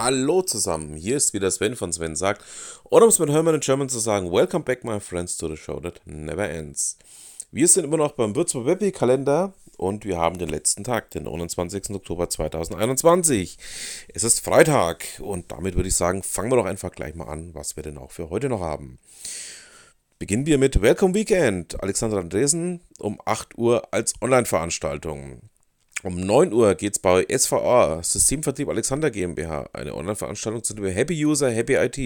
Hallo zusammen, hier ist wieder Sven von Sven sagt, oder um es mit Hermann in German zu sagen, Welcome back my friends to the show that never ends. Wir sind immer noch beim Würzburg Webby Kalender und wir haben den letzten Tag, den 29. Oktober 2021. Es ist Freitag und damit würde ich sagen, fangen wir doch einfach gleich mal an, was wir denn auch für heute noch haben. Beginnen wir mit Welcome Weekend. Alexander Andresen um 8 Uhr als Online-Veranstaltung. Um 9 Uhr geht es bei SVA, Systemvertrieb Alexander GmbH, eine Online-Veranstaltung zum Thema Happy User, Happy IT.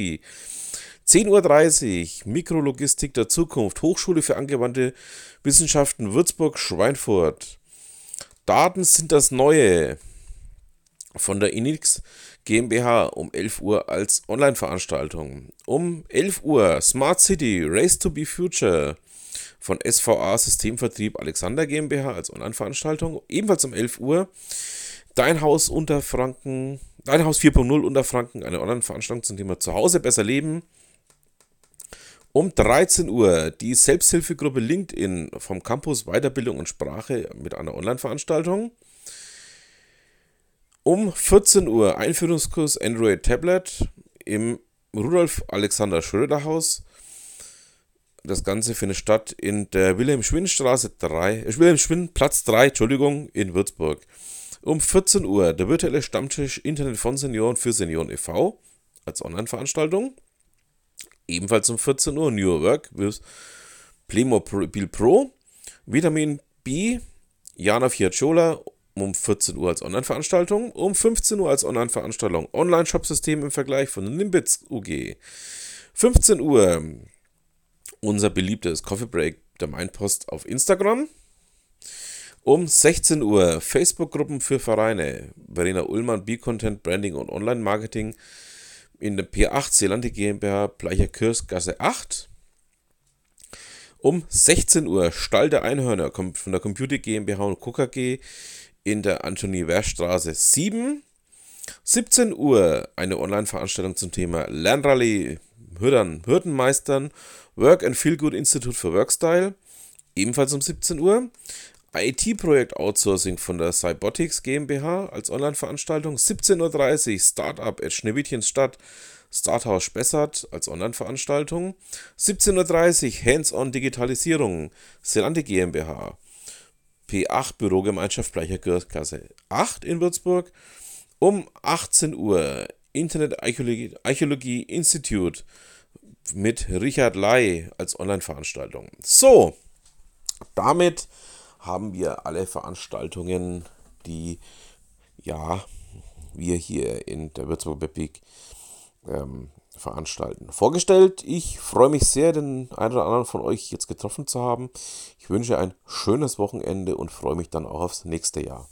10.30 Uhr, Mikrologistik der Zukunft, Hochschule für angewandte Wissenschaften Würzburg-Schweinfurt. Daten sind das Neue von der Inix GmbH um 11 Uhr als Online-Veranstaltung. Um 11 Uhr Smart City, Race to be Future von SVA Systemvertrieb Alexander GmbH als Online-Veranstaltung. Ebenfalls um 11 Uhr. Dein Haus unter Franken, Dein Haus 4.0 unter Franken, eine Online-Veranstaltung zum Thema Zuhause besser leben. Um 13 Uhr die Selbsthilfegruppe LinkedIn vom Campus Weiterbildung und Sprache mit einer Online-Veranstaltung. Um 14 Uhr Einführungskurs Android Tablet im Rudolf Alexander Schröder Haus das Ganze findet statt in der Wilhelm-Schwinn-Straße 3, äh, Wilhelm-Schwinn-Platz 3, Entschuldigung, in Würzburg. Um 14 Uhr der virtuelle Stammtisch Internet von Senioren für Senioren e.V. als Online-Veranstaltung. Ebenfalls um 14 Uhr New Work with Playmobil Pro. Vitamin B, Jana Fiacciola um 14 Uhr als Online-Veranstaltung. Um 15 Uhr als Online-Veranstaltung Online-Shop-System im Vergleich von Nimbitz UG. 15 Uhr unser beliebtes Coffee Break der Mindpost auf Instagram. Um 16 Uhr Facebook-Gruppen für Vereine. Verena Ullmann, B-Content, Branding und Online-Marketing in der P8 Seelande GmbH, Bleicher Kirchgasse 8. Um 16 Uhr Stall der Einhörner kommt von der Computer GmbH und KKG in der Antonie Werstraße 7. 17 Uhr eine Online-Veranstaltung zum Thema Lernrallye Hürdern, Hürdenmeistern, Work and Feel Good Institute for Workstyle, ebenfalls um 17 Uhr. IT-Projekt Outsourcing von der Cybotics GmbH als Online-Veranstaltung. 17.30 Uhr Startup at Schneewittchensstadt, Starthaus Spessart als Online-Veranstaltung. 17.30 Uhr Hands-on Digitalisierung, Selante GmbH. P8 Bürogemeinschaft Bleicherkasse 8 in Würzburg. Um 18 Uhr Internet Archäologie, Archäologie Institute mit Richard Lai als Online-Veranstaltung. So, damit haben wir alle Veranstaltungen, die ja wir hier in der Würzburger Peak ähm, veranstalten. Vorgestellt, ich freue mich sehr, den einen oder anderen von euch jetzt getroffen zu haben. Ich wünsche ein schönes Wochenende und freue mich dann auch aufs nächste Jahr.